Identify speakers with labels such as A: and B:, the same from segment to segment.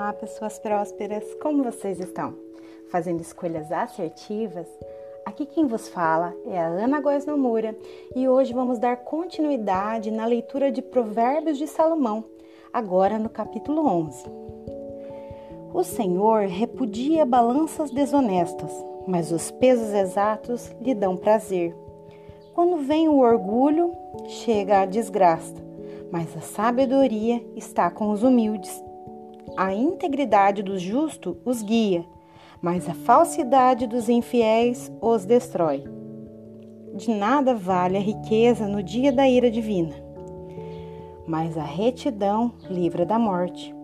A: Olá, pessoas prósperas, como vocês estão? Fazendo escolhas assertivas? Aqui quem vos fala é a Ana Góes Nomura e hoje vamos dar continuidade na leitura de Provérbios de Salomão, agora no capítulo 11. O Senhor repudia balanças desonestas, mas os pesos exatos lhe dão prazer. Quando vem o orgulho, chega a desgraça, mas a sabedoria está com os humildes a integridade do justo os guia, mas a falsidade dos infiéis os destrói. De nada vale a riqueza no dia da ira divina, mas a retidão livra da morte.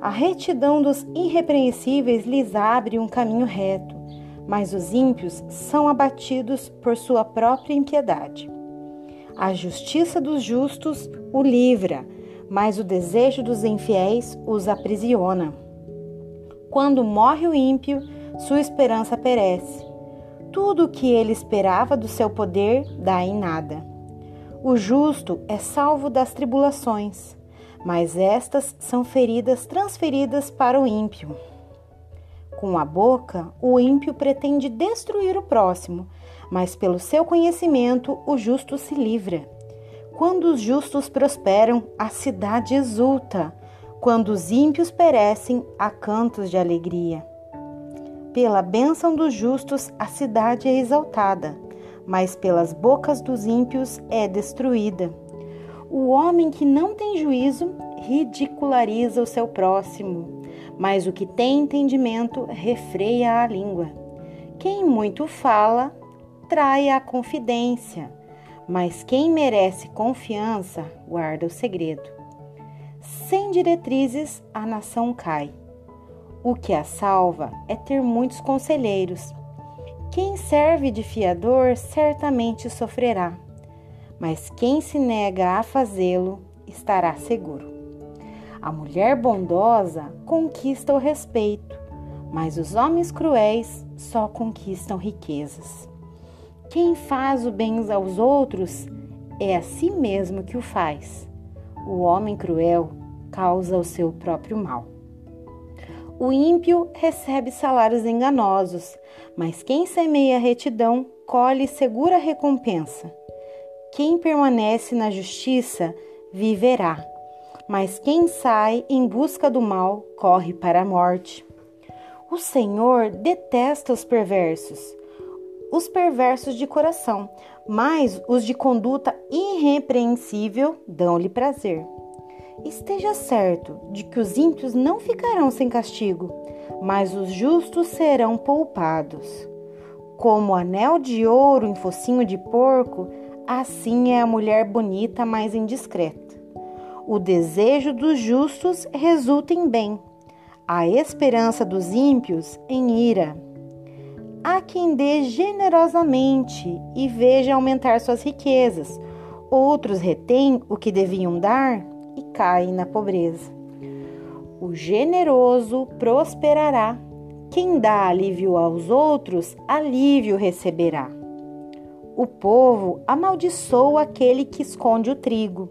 A: A retidão dos irrepreensíveis lhes abre um caminho reto, mas os ímpios são abatidos por sua própria impiedade. A justiça dos justos o livra, mas o desejo dos infiéis os aprisiona. Quando morre o ímpio, sua esperança perece. Tudo o que ele esperava do seu poder dá em nada. O justo é salvo das tribulações, mas estas são feridas transferidas para o ímpio. Com a boca, o ímpio pretende destruir o próximo, mas pelo seu conhecimento o justo se livra. Quando os justos prosperam, a cidade exulta. Quando os ímpios perecem, há cantos de alegria. Pela bênção dos justos, a cidade é exaltada, mas pelas bocas dos ímpios é destruída. O homem que não tem juízo ridiculariza o seu próximo, mas o que tem entendimento refreia a língua. Quem muito fala, trai a confidência mas quem merece confiança guarda o segredo. Sem diretrizes, a nação cai. O que a salva é ter muitos conselheiros. Quem serve de fiador certamente sofrerá, mas quem se nega a fazê-lo estará seguro. A mulher bondosa conquista o respeito, mas os homens cruéis só conquistam riquezas. Quem faz o bem aos outros é a si mesmo que o faz. O homem cruel causa o seu próprio mal. O ímpio recebe salários enganosos, mas quem semeia retidão colhe segura recompensa. Quem permanece na justiça viverá, mas quem sai em busca do mal corre para a morte. O Senhor detesta os perversos os perversos de coração, mas os de conduta irrepreensível dão-lhe prazer. Esteja certo de que os ímpios não ficarão sem castigo, mas os justos serão poupados. Como anel de ouro em focinho de porco, assim é a mulher bonita mais indiscreta. O desejo dos justos resulta em bem, a esperança dos ímpios em ira. Há quem dê generosamente e veja aumentar suas riquezas. Outros retêm o que deviam dar e caem na pobreza. O generoso prosperará. Quem dá alívio aos outros, alívio receberá. O povo amaldiçoa aquele que esconde o trigo,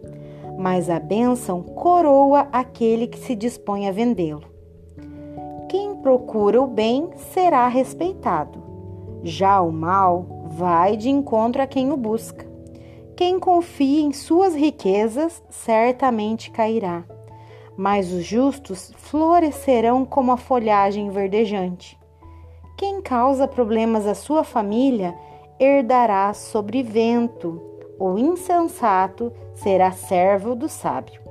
A: mas a bênção coroa aquele que se dispõe a vendê-lo. Procura o bem será respeitado. Já o mal vai de encontro a quem o busca. Quem confia em suas riquezas certamente cairá, mas os justos florescerão como a folhagem verdejante. Quem causa problemas à sua família herdará sobre vento, o insensato será servo do sábio.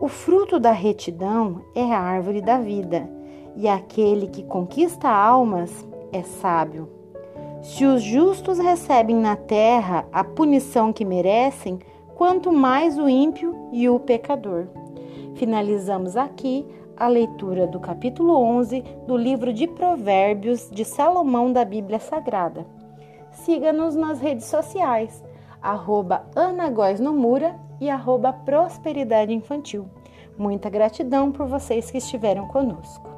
A: O fruto da retidão é a árvore da vida e aquele que conquista almas é sábio. Se os justos recebem na terra a punição que merecem, quanto mais o ímpio e o pecador. Finalizamos aqui a leitura do capítulo 11 do livro de Provérbios de Salomão da Bíblia Sagrada. Siga-nos nas redes sociais, arroba e arroba Prosperidade Infantil. Muita gratidão por vocês que estiveram conosco.